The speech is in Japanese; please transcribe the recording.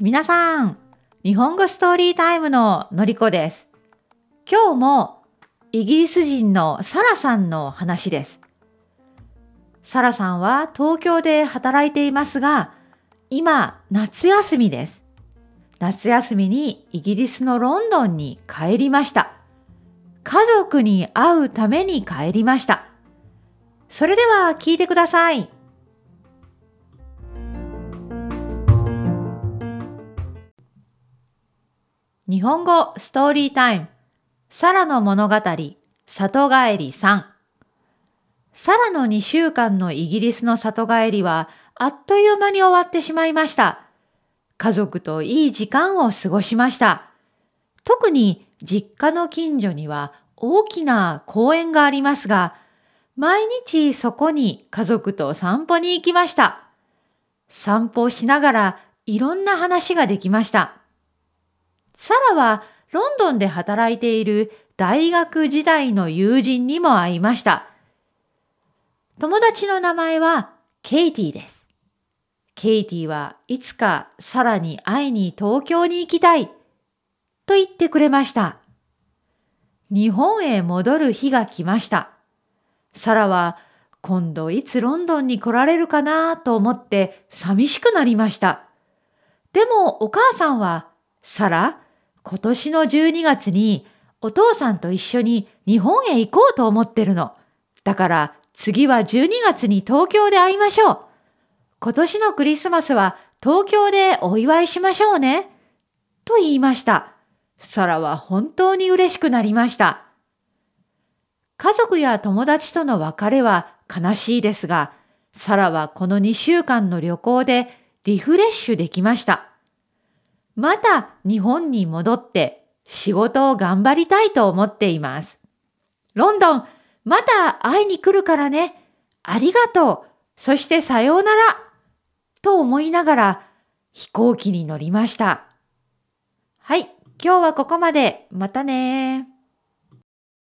皆さん、日本語ストーリータイムののりこです。今日もイギリス人のサラさんの話です。サラさんは東京で働いていますが、今夏休みです。夏休みにイギリスのロンドンに帰りました。家族に会うために帰りました。それでは聞いてください。日本語ストーリータイムサラの物語里帰り3サラの2週間のイギリスの里帰りはあっという間に終わってしまいました。家族といい時間を過ごしました。特に実家の近所には大きな公園がありますが、毎日そこに家族と散歩に行きました。散歩しながらいろんな話ができました。サラはロンドンで働いている大学時代の友人にも会いました。友達の名前はケイティです。ケイティはいつかサラに会いに東京に行きたいと言ってくれました。日本へ戻る日が来ました。サラは今度いつロンドンに来られるかなと思って寂しくなりました。でもお母さんは、サラ、今年の12月にお父さんと一緒に日本へ行こうと思ってるの。だから次は12月に東京で会いましょう。今年のクリスマスは東京でお祝いしましょうね。と言いました。サラは本当に嬉しくなりました。家族や友達との別れは悲しいですが、サラはこの2週間の旅行でリフレッシュできました。また日本に戻って仕事を頑張りたいと思っています。ロンドン、また会いに来るからね。ありがとう。そしてさようなら。と思いながら飛行機に乗りました。はい、今日はここまで。またね